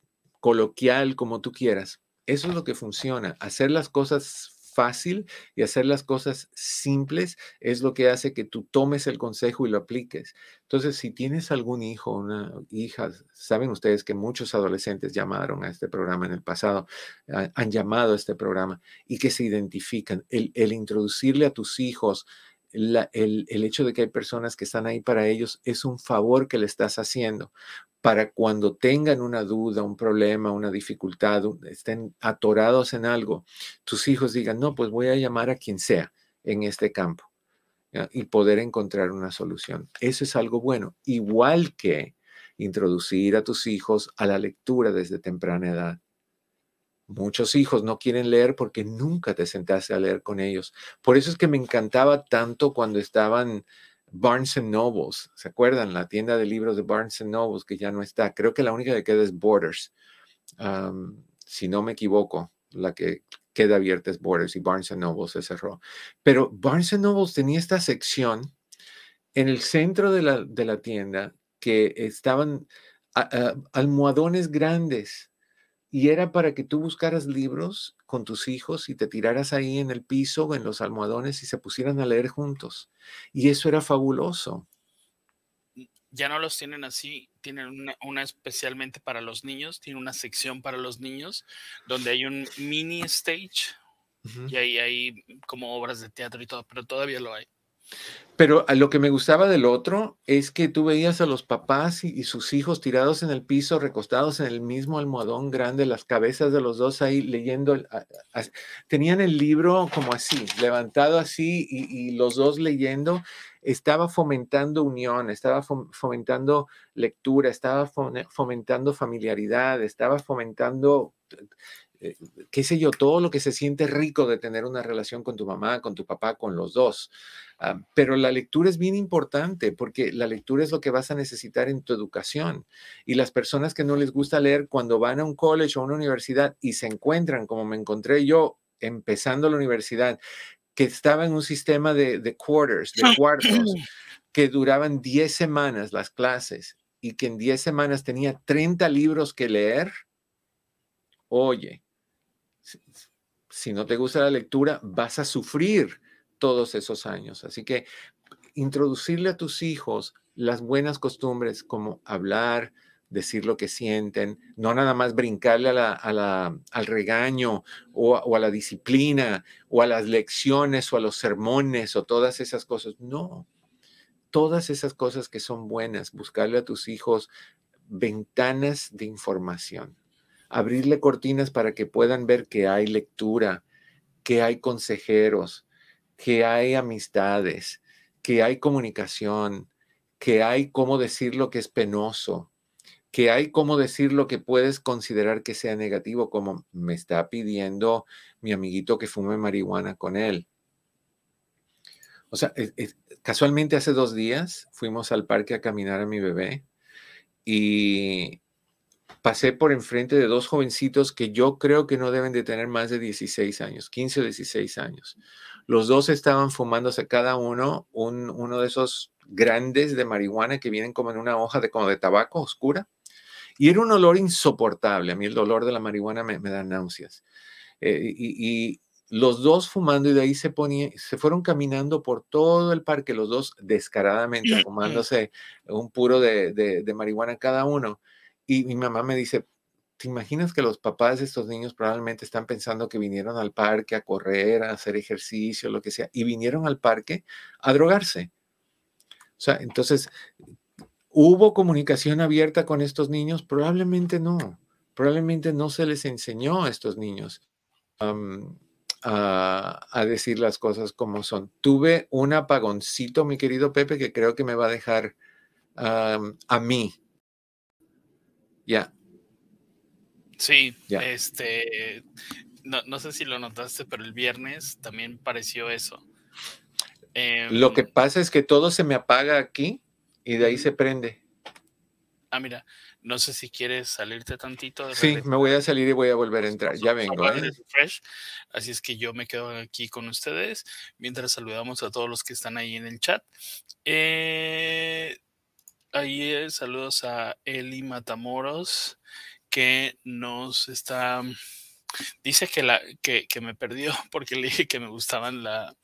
Speaker 1: coloquial, como tú quieras, eso es lo que funciona. Hacer las cosas fácil y hacer las cosas simples es lo que hace que tú tomes el consejo y lo apliques. Entonces, si tienes algún hijo, una hija, saben ustedes que muchos adolescentes llamaron a este programa en el pasado, han llamado a este programa y que se identifican. El, introducirle a tus hijos el, el, hecho de que hay personas que están ahí para ellos es un favor que le estás haciendo para cuando tengan una duda, un problema, una dificultad, estén atorados en algo, tus hijos digan, no, pues voy a llamar a quien sea en este campo y poder encontrar una solución. Eso es algo bueno, igual que introducir a tus hijos a la lectura desde temprana edad. Muchos hijos no quieren leer porque nunca te sentaste a leer con ellos. Por eso es que me encantaba tanto cuando estaban Barnes Nobles, ¿se acuerdan? La tienda de libros de Barnes Nobles que ya no está. Creo que la única que queda es Borders. si no me equivoco, la que queda abierta es Borders y Barnes Nobles se cerró. Pero Barnes Nobles tenía esta sección en el centro de la, de la tienda que estaban almohadones grandes y era para que tú buscaras libros con tus hijos y te tiraras ahí en el piso o en los almohadones y se pusieran a leer juntos. Y eso era fabuloso.
Speaker 2: Ya no los tienen así, tienen una, especialmente para los niños, tiene una sección para los niños donde hay un mini stage y ahí hay como obras de teatro y todo, pero todavía lo hay.
Speaker 1: Pero lo que me gustaba del otro es que tú veías a los papás y, sus hijos tirados en el piso, recostados en el mismo almohadón grande, las cabezas de los dos ahí leyendo. tenían el libro como así, levantado así y, los dos leyendo. Estaba fomentando unión, estaba fomentando lectura, estaba fomentando familiaridad, estaba fomentando eh, qué sé yo, todo lo que se siente rico de tener una relación con tu mamá, con tu papá, con los dos. Ah, pero la lectura es bien importante porque la lectura es lo que vas a necesitar en tu educación. Y las personas que no les gusta leer cuando van a un college o a una universidad y se encuentran, como me encontré yo empezando la universidad, que estaba en un sistema de, de quarters, de cuartos, que duraban 10 semanas las clases y que en 10 semanas tenía 30 libros que leer, oye, si no te gusta la lectura, vas a sufrir todos esos años. Así que introducirle a tus hijos las buenas costumbres como hablar, decir lo que sienten, no nada más brincarle al regaño o, o, a la disciplina o a las lecciones o a los sermones o todas esas cosas. No, todas esas cosas que son buenas, buscarle a tus hijos ventanas de información, abrirle cortinas para que puedan ver que hay lectura, que hay consejeros, que hay amistades, que hay comunicación, que hay cómo decir lo que es penoso, que hay cómo decir lo que puedes considerar que sea negativo, como me está pidiendo mi amiguito que fume marihuana con él. O sea, casualmente hace dos días fuimos al parque a caminar a mi bebé y pasé por enfrente de dos jovencitos que yo creo que no deben de tener más de 16 años, 15 o 16 años. Los dos estaban fumándose cada uno un, uno de esos grandes de marihuana que vienen como en una hoja de, como de tabaco oscura. Y era un olor insoportable. A mí el olor de la marihuana me, da náuseas. Eh, y, los dos fumando y de ahí se ponía, se fueron caminando por todo el parque, los dos descaradamente fumándose un puro de, de marihuana cada uno. Y mi mamá me dice, ¿Te imaginas que los papás de estos niños probablemente están pensando que vinieron al parque a correr, a hacer ejercicio, lo que sea, y vinieron al parque a drogarse? O sea, entonces, ¿hubo comunicación abierta con estos niños? Probablemente no. Probablemente no se les enseñó a estos niños a, decir las cosas como son. Tuve un apagoncito, mi querido Pepe, que creo que me va a dejar a mí. Ya,
Speaker 2: Sí, este, no, sé si lo notaste, pero el viernes también pareció eso.
Speaker 1: lo que em, pasa es que todo se me apaga aquí y de ahí se prende.
Speaker 2: Ah, mira, no sé si quieres salirte tantito.
Speaker 1: sí, me voy a salir y voy a volver a entrar. Ya vengo. ¿eh?
Speaker 2: Así es que yo me quedo aquí con ustedes mientras saludamos a todos los que están ahí en el chat. Eh, ahí saludos a Eli Matamoros que nos está... Dice que, la, que, me perdió porque le dije que me gustaban la,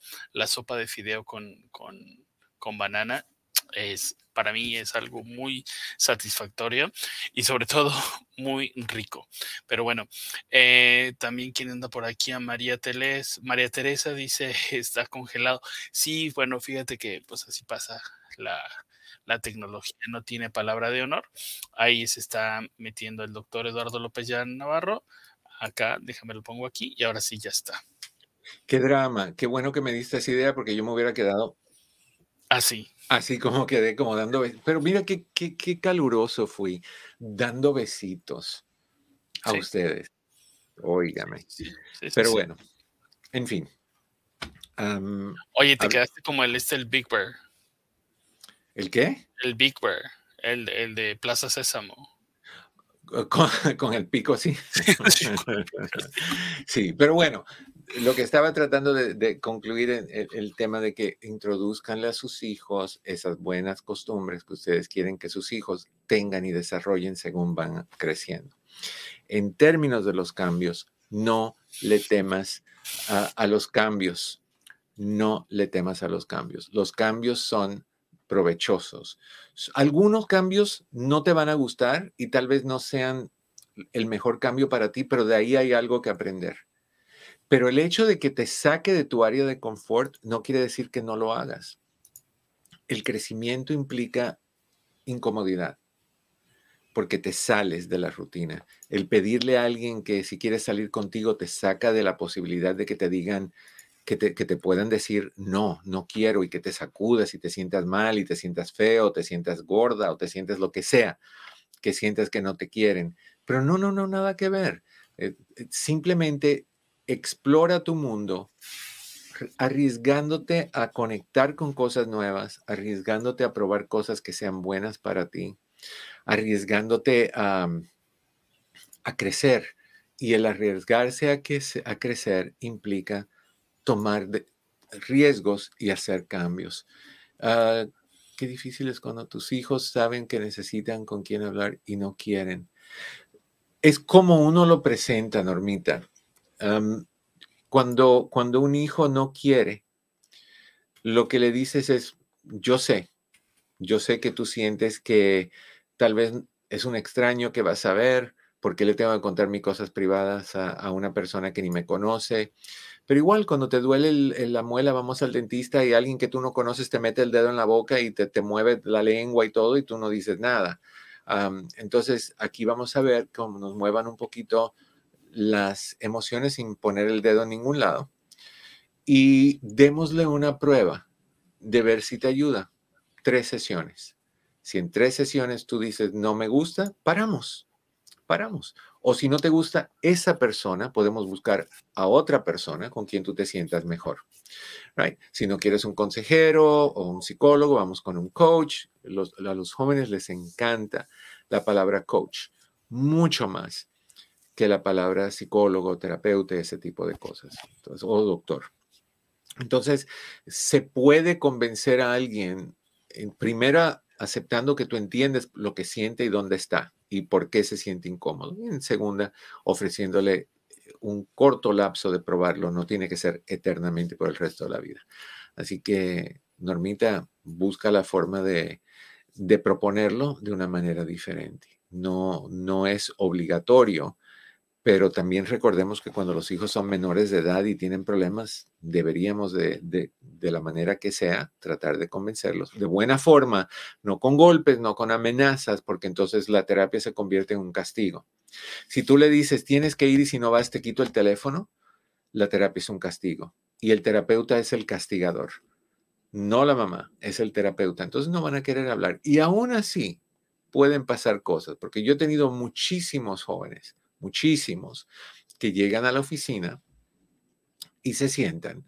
Speaker 2: sopa de fideo con, con, banana. Es, para mí es algo muy satisfactorio y sobre todo muy rico. Pero bueno, eh, también quien anda por aquí a María Teles, María Teresa dice está congelado. Sí, bueno, fíjate que pues así pasa la, la tecnología no tiene palabra de honor. Ahí se está metiendo el doctor Eduardo López ya Navarro. Acá, déjame lo pongo aquí y ahora sí ya está.
Speaker 1: Qué drama, qué bueno que me diste esa idea porque yo me hubiera quedado
Speaker 2: así.
Speaker 1: Así como quedé como dando besitos. Pero mira qué, qué, caluroso fui, dando besitos a ustedes. Óigame. Pero bueno, en fin.
Speaker 2: Oye, te quedaste como el este, el Big Bear.
Speaker 1: ¿El qué?
Speaker 2: El Big Bear, el, de Plaza Sésamo.
Speaker 1: Con, el pico, sí. sí, pero bueno, lo que estaba tratando de, concluir en el, tema de que introduzcanle a sus hijos esas buenas costumbres que ustedes quieren que sus hijos tengan y desarrollen según van creciendo. En términos de los cambios, no le temas a los cambios. No le temas a los cambios. Los cambios son provechosos. Algunos cambios no te van a gustar y tal vez no sean el mejor cambio para ti, pero de ahí hay algo que aprender. Pero el hecho de que te saque de tu área de confort no quiere decir que no lo hagas. el crecimiento implica incomodidad porque te sales de la rutina. El pedirle a alguien que si quieres salir contigo te saca de la posibilidad de que te digan, que te, que te puedan decir, no, no quiero y que te sacudas y te sientas mal y te sientas feo, te sientas gorda o te sientes lo que sea, que sientas que no te quieren. Pero no, no, no, nada que ver. Eh, eh, simplemente explora tu mundo arriesgándote a conectar con cosas nuevas, arriesgándote a probar cosas que sean buenas para ti arriesgándote a, a crecer. Y el arriesgarse a, que, a crecer implica tomar riesgos y hacer cambios. Ah, qué difícil es cuando tus hijos saben que necesitan con quién hablar y no quieren. Es como uno lo presenta, Normita. cuando, cuando un hijo no quiere, lo que le dices es, yo sé, yo sé que tú sientes que tal vez es un extraño que vas a ver, porque le tengo que contar mis cosas privadas a, una persona que ni me conoce. Pero igual, cuando te duele la muela, vamos al dentista y alguien que tú no conoces te mete el dedo en la boca y te mueve la lengua y todo y tú no dices nada. entonces, aquí vamos a ver cómo nos muevan un poquito las emociones sin poner el dedo en ningún lado. Y démosle una prueba de ver si te ayuda. Tres sesiones. Si en tres sesiones tú dices, no me gusta, paramos, paramos. O si no te gusta esa persona, podemos buscar a otra persona con quien tú te sientas mejor. Right? Si no quieres un consejero o un psicólogo, vamos con un coach. a los jóvenes les encanta la palabra coach, mucho más que la palabra psicólogo, terapeuta, ese tipo de cosas. o doctor. Entonces, se puede convencer a alguien en primera aceptando que tú entiendes lo que siente y dónde está y por qué se siente incómodo. Y en segunda, ofreciéndole un corto lapso de probarlo, no tiene que ser eternamente por el resto de la vida. Así que, Normita, busca la forma de, de proponerlo de una manera diferente. No, no es obligatorio pero también recordemos que cuando los hijos son menores de edad y tienen problemas, deberíamos de, de, la manera que sea tratar de convencerlos de buena forma, no con golpes, no con amenazas, porque entonces la terapia se convierte en un castigo. Si tú le dices, tienes que ir y si no vas, te quito el teléfono, la terapia es un castigo y el terapeuta es el castigador, no la mamá, es el terapeuta. Entonces no van a querer hablar. Y aún así pueden pasar cosas, porque yo he tenido muchísimos jóvenes muchísimos, que llegan a la oficina y se sientan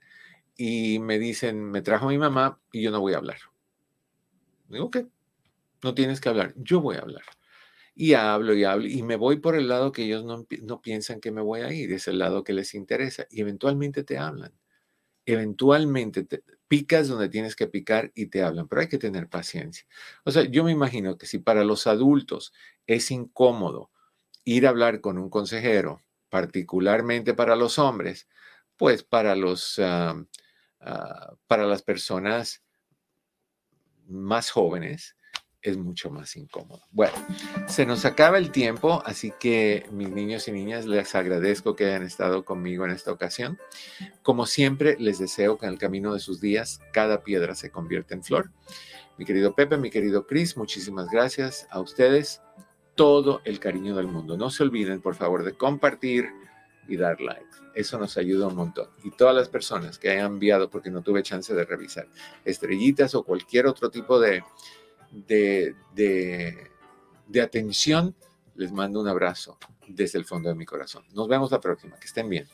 Speaker 1: y me dicen, me trajo mi mamá y yo no voy a hablar. Digo, ¿qué? No tienes que hablar, yo voy a hablar. Y hablo y hablo y me voy por el lado que ellos no, no piensan que me voy a ir, es el lado que les interesa y eventualmente te hablan. Eventualmente te, picas donde tienes que picar y te hablan, pero hay que tener paciencia. O sea, yo me imagino que si para los adultos es incómodo ir a hablar con un consejero, particularmente para los hombres, pues para los ah, ah, para las personas más jóvenes es mucho más incómodo. Bueno, se nos acaba el tiempo, así que mis niños y niñas, les agradezco que hayan estado conmigo en esta ocasión. Como siempre, les deseo que en el camino de sus días cada piedra se convierta en flor. Mi querido Pepe, mi querido Chris, muchísimas gracias a ustedes todo el cariño del mundo. No se olviden, por favor, de compartir y dar like. Eso nos ayuda un montón. Y todas las personas que hayan enviado, porque no tuve chance de revisar, estrellitas o cualquier otro tipo de, de, de, atención, les mando un abrazo desde el fondo de mi corazón. Nos vemos la próxima. Que estén bien.